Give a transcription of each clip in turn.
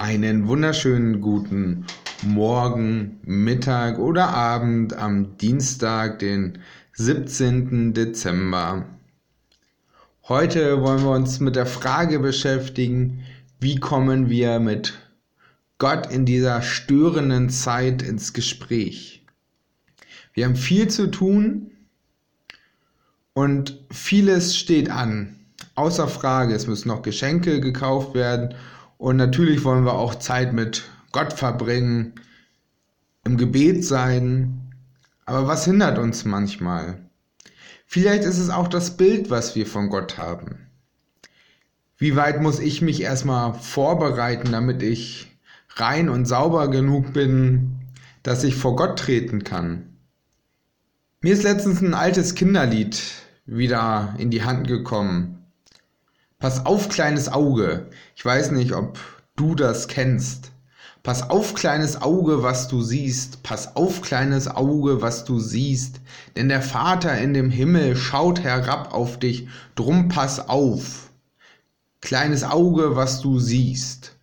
Einen wunderschönen guten Morgen, Mittag oder Abend am Dienstag, den 17. Dezember. Heute wollen wir uns mit der Frage beschäftigen, wie kommen wir mit Gott in dieser störenden Zeit ins Gespräch. Wir haben viel zu tun und vieles steht an. Außer Frage, es müssen noch Geschenke gekauft werden und natürlich wollen wir auch Zeit mit Gott verbringen, im Gebet sein. Aber was hindert uns manchmal? Vielleicht ist es auch das Bild, was wir von Gott haben. Wie weit muss ich mich erstmal vorbereiten, damit ich rein und sauber genug bin, dass ich vor Gott treten kann? Mir ist letztens ein altes Kinderlied wieder in die Hand gekommen. Pass auf, kleines Auge. Ich weiß nicht, ob du das kennst. Pass auf, kleines Auge, was du siehst. Pass auf, kleines Auge, was du siehst. Denn der Vater in dem Himmel schaut herab auf dich. Drum pass auf. Kleines Auge, was du siehst.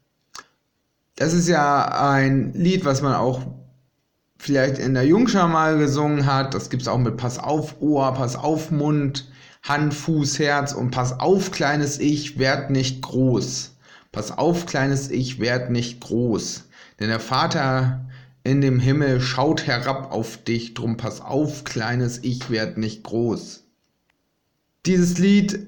Das ist ja ein Lied, was man auch vielleicht in der Jungschar mal gesungen hat. Das gibt's auch mit Pass auf Ohr, Pass auf Mund. Hand, Fuß, Herz und pass auf, kleines Ich, werd nicht groß. Pass auf, kleines Ich, werd nicht groß. Denn der Vater in dem Himmel schaut herab auf dich, drum pass auf, kleines Ich, werd nicht groß. Dieses Lied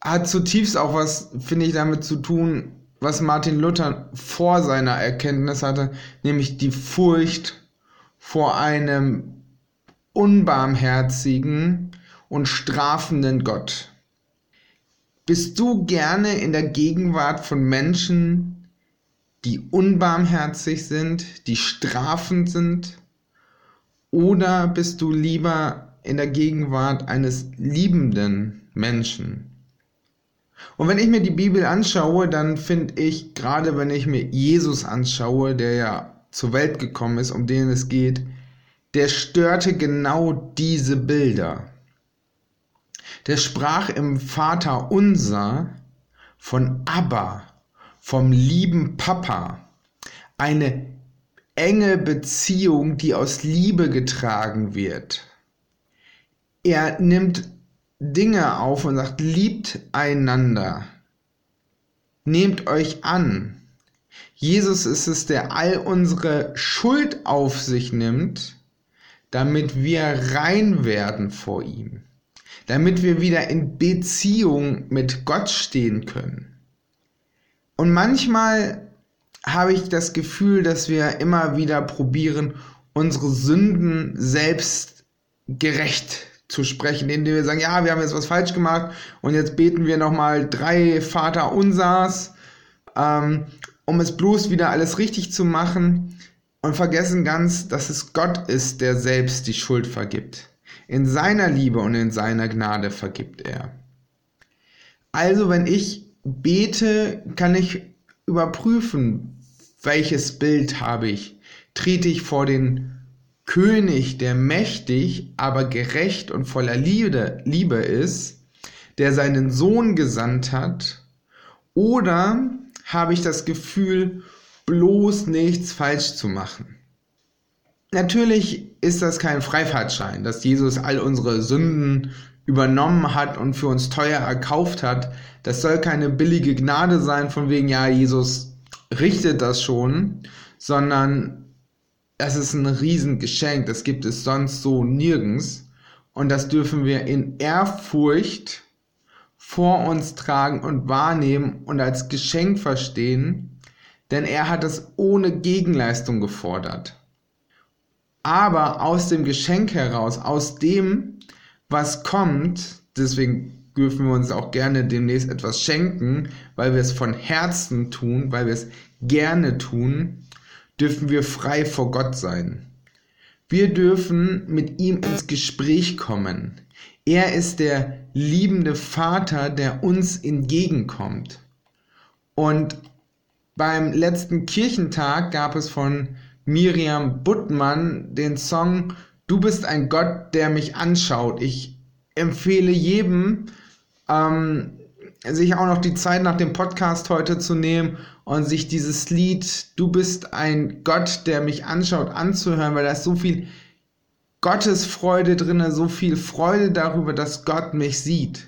hat zutiefst auch was, finde ich, damit zu tun, was Martin Luther vor seiner Erkenntnis hatte, nämlich die Furcht vor einem unbarmherzigen, und strafenden Gott. Bist du gerne in der Gegenwart von Menschen, die unbarmherzig sind, die strafend sind? Oder bist du lieber in der Gegenwart eines liebenden Menschen? Und wenn ich mir die Bibel anschaue, dann finde ich, gerade wenn ich mir Jesus anschaue, der ja zur Welt gekommen ist, um den es geht, der störte genau diese Bilder der sprach im Vater unser von Abba, vom lieben Papa. Eine enge Beziehung, die aus Liebe getragen wird. Er nimmt Dinge auf und sagt, liebt einander. Nehmt euch an. Jesus ist es, der all unsere Schuld auf sich nimmt, damit wir rein werden vor ihm damit wir wieder in Beziehung mit Gott stehen können. Und manchmal habe ich das Gefühl, dass wir immer wieder probieren, unsere Sünden selbst gerecht zu sprechen, indem wir sagen, ja, wir haben jetzt was falsch gemacht und jetzt beten wir nochmal drei Vater unsers, ähm, um es bloß wieder alles richtig zu machen und vergessen ganz, dass es Gott ist, der selbst die Schuld vergibt. In seiner Liebe und in seiner Gnade vergibt er. Also wenn ich bete, kann ich überprüfen, welches Bild habe ich. Trete ich vor den König, der mächtig, aber gerecht und voller Liebe, Liebe ist, der seinen Sohn gesandt hat, oder habe ich das Gefühl, bloß nichts falsch zu machen? Natürlich ist das kein Freifahrtschein, dass Jesus all unsere Sünden übernommen hat und für uns teuer erkauft hat. Das soll keine billige Gnade sein, von wegen, ja, Jesus richtet das schon, sondern das ist ein Riesengeschenk. Das gibt es sonst so nirgends. Und das dürfen wir in Ehrfurcht vor uns tragen und wahrnehmen und als Geschenk verstehen, denn er hat es ohne Gegenleistung gefordert aber aus dem Geschenk heraus, aus dem, was kommt, deswegen dürfen wir uns auch gerne demnächst etwas schenken, weil wir es von Herzen tun, weil wir es gerne tun, dürfen wir frei vor Gott sein. Wir dürfen mit ihm ins Gespräch kommen. Er ist der liebende Vater, der uns entgegenkommt. Und beim letzten Kirchentag gab es von Miriam Buttmann den Song Du bist ein Gott, der mich anschaut. Ich empfehle jedem, ähm, sich auch noch die Zeit nach dem Podcast heute zu nehmen und sich dieses Lied Du bist ein Gott, der mich anschaut, anzuhören, weil da ist so viel Gottesfreude drin, so viel Freude darüber, dass Gott mich sieht.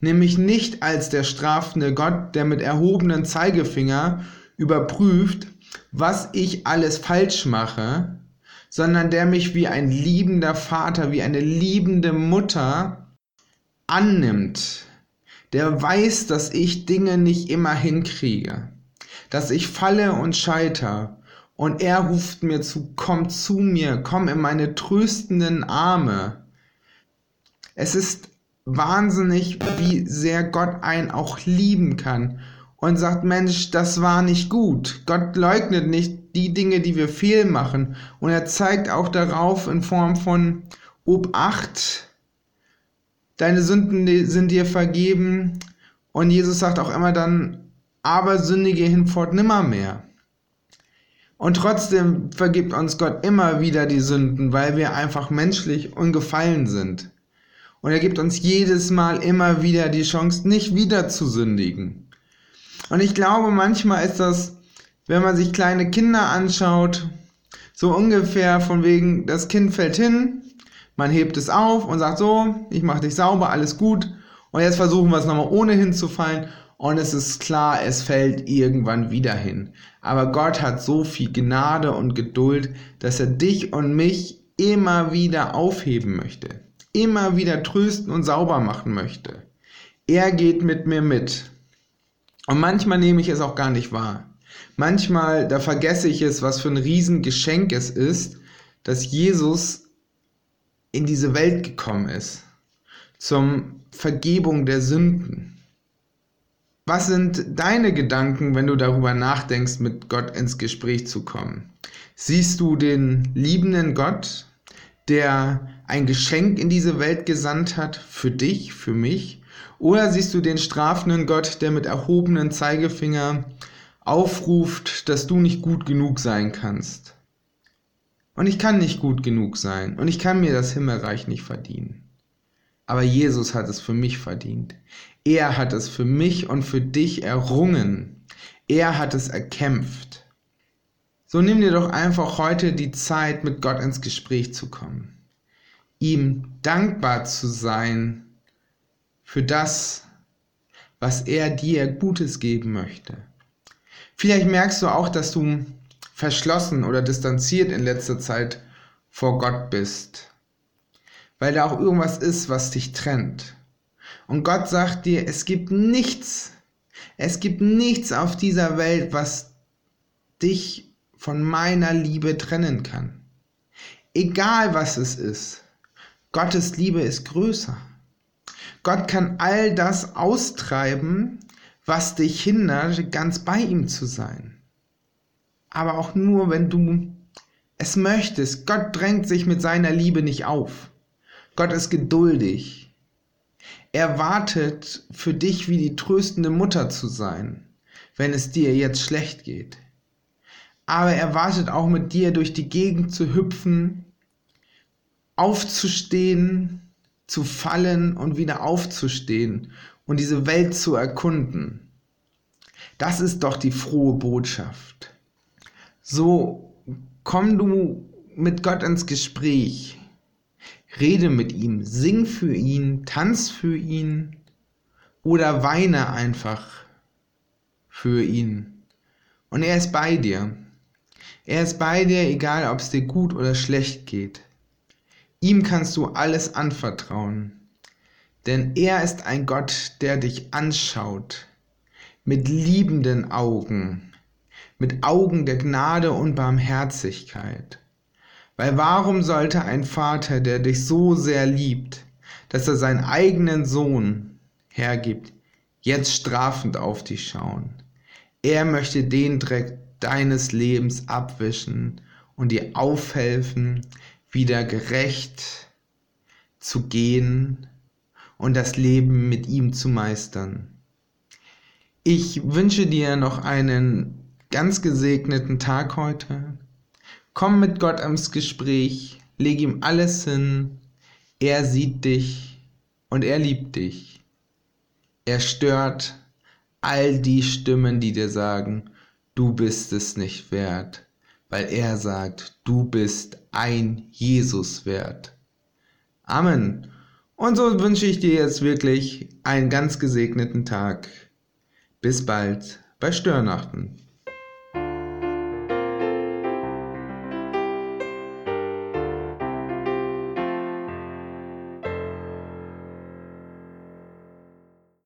Nämlich nicht als der strafende Gott, der mit erhobenen Zeigefinger überprüft, was ich alles falsch mache, sondern der mich wie ein liebender Vater, wie eine liebende Mutter annimmt, der weiß, dass ich Dinge nicht immer hinkriege, dass ich falle und scheiter. Und er ruft mir zu, komm zu mir, komm in meine tröstenden Arme. Es ist wahnsinnig, wie sehr Gott einen auch lieben kann und sagt, Mensch, das war nicht gut. Gott leugnet nicht die Dinge, die wir fehl machen. Und er zeigt auch darauf in Form von Obacht, deine Sünden sind dir vergeben. Und Jesus sagt auch immer dann, aber sündige hinfort nimmermehr. Und trotzdem vergibt uns Gott immer wieder die Sünden, weil wir einfach menschlich ungefallen sind. Und er gibt uns jedes Mal immer wieder die Chance, nicht wieder zu sündigen. Und ich glaube, manchmal ist das, wenn man sich kleine Kinder anschaut, so ungefähr von wegen, das Kind fällt hin, man hebt es auf und sagt so, ich mache dich sauber, alles gut. Und jetzt versuchen wir es nochmal ohne hinzufallen. Und es ist klar, es fällt irgendwann wieder hin. Aber Gott hat so viel Gnade und Geduld, dass er dich und mich immer wieder aufheben möchte. Immer wieder trösten und sauber machen möchte. Er geht mit mir mit. Und manchmal nehme ich es auch gar nicht wahr. Manchmal, da vergesse ich es, was für ein Riesengeschenk es ist, dass Jesus in diese Welt gekommen ist, zum Vergebung der Sünden. Was sind deine Gedanken, wenn du darüber nachdenkst, mit Gott ins Gespräch zu kommen? Siehst du den liebenden Gott, der ein Geschenk in diese Welt gesandt hat, für dich, für mich? Oder siehst du den strafenden Gott, der mit erhobenen Zeigefinger aufruft, dass du nicht gut genug sein kannst? Und ich kann nicht gut genug sein und ich kann mir das Himmelreich nicht verdienen. Aber Jesus hat es für mich verdient. Er hat es für mich und für dich errungen. Er hat es erkämpft. So nimm dir doch einfach heute die Zeit, mit Gott ins Gespräch zu kommen. Ihm dankbar zu sein für das, was er dir Gutes geben möchte. Vielleicht merkst du auch, dass du verschlossen oder distanziert in letzter Zeit vor Gott bist. Weil da auch irgendwas ist, was dich trennt. Und Gott sagt dir, es gibt nichts, es gibt nichts auf dieser Welt, was dich von meiner Liebe trennen kann. Egal was es ist, Gottes Liebe ist größer. Gott kann all das austreiben, was dich hindert, ganz bei ihm zu sein aber auch nur, wenn du es möchtest. Gott drängt sich mit seiner Liebe nicht auf. Gott ist geduldig. Er wartet für dich wie die tröstende Mutter zu sein, wenn es dir jetzt schlecht geht. Aber er wartet auch mit dir durch die Gegend zu hüpfen, aufzustehen, zu fallen und wieder aufzustehen und diese Welt zu erkunden. Das ist doch die frohe Botschaft. So komm du mit Gott ins Gespräch. Rede mit ihm, sing für ihn, tanz für ihn oder weine einfach für ihn. Und er ist bei dir. Er ist bei dir, egal ob es dir gut oder schlecht geht. Ihm kannst du alles anvertrauen. Denn er ist ein Gott, der dich anschaut mit liebenden Augen mit Augen der Gnade und Barmherzigkeit. Weil warum sollte ein Vater, der dich so sehr liebt, dass er seinen eigenen Sohn hergibt, jetzt strafend auf dich schauen? Er möchte den Dreck deines Lebens abwischen und dir aufhelfen, wieder gerecht zu gehen und das Leben mit ihm zu meistern. Ich wünsche dir noch einen ganz gesegneten Tag heute. Komm mit Gott ins Gespräch, leg ihm alles hin. Er sieht dich und er liebt dich. Er stört all die Stimmen, die dir sagen, du bist es nicht wert, weil er sagt, du bist ein Jesus wert. Amen. Und so wünsche ich dir jetzt wirklich einen ganz gesegneten Tag. Bis bald bei Störnachten.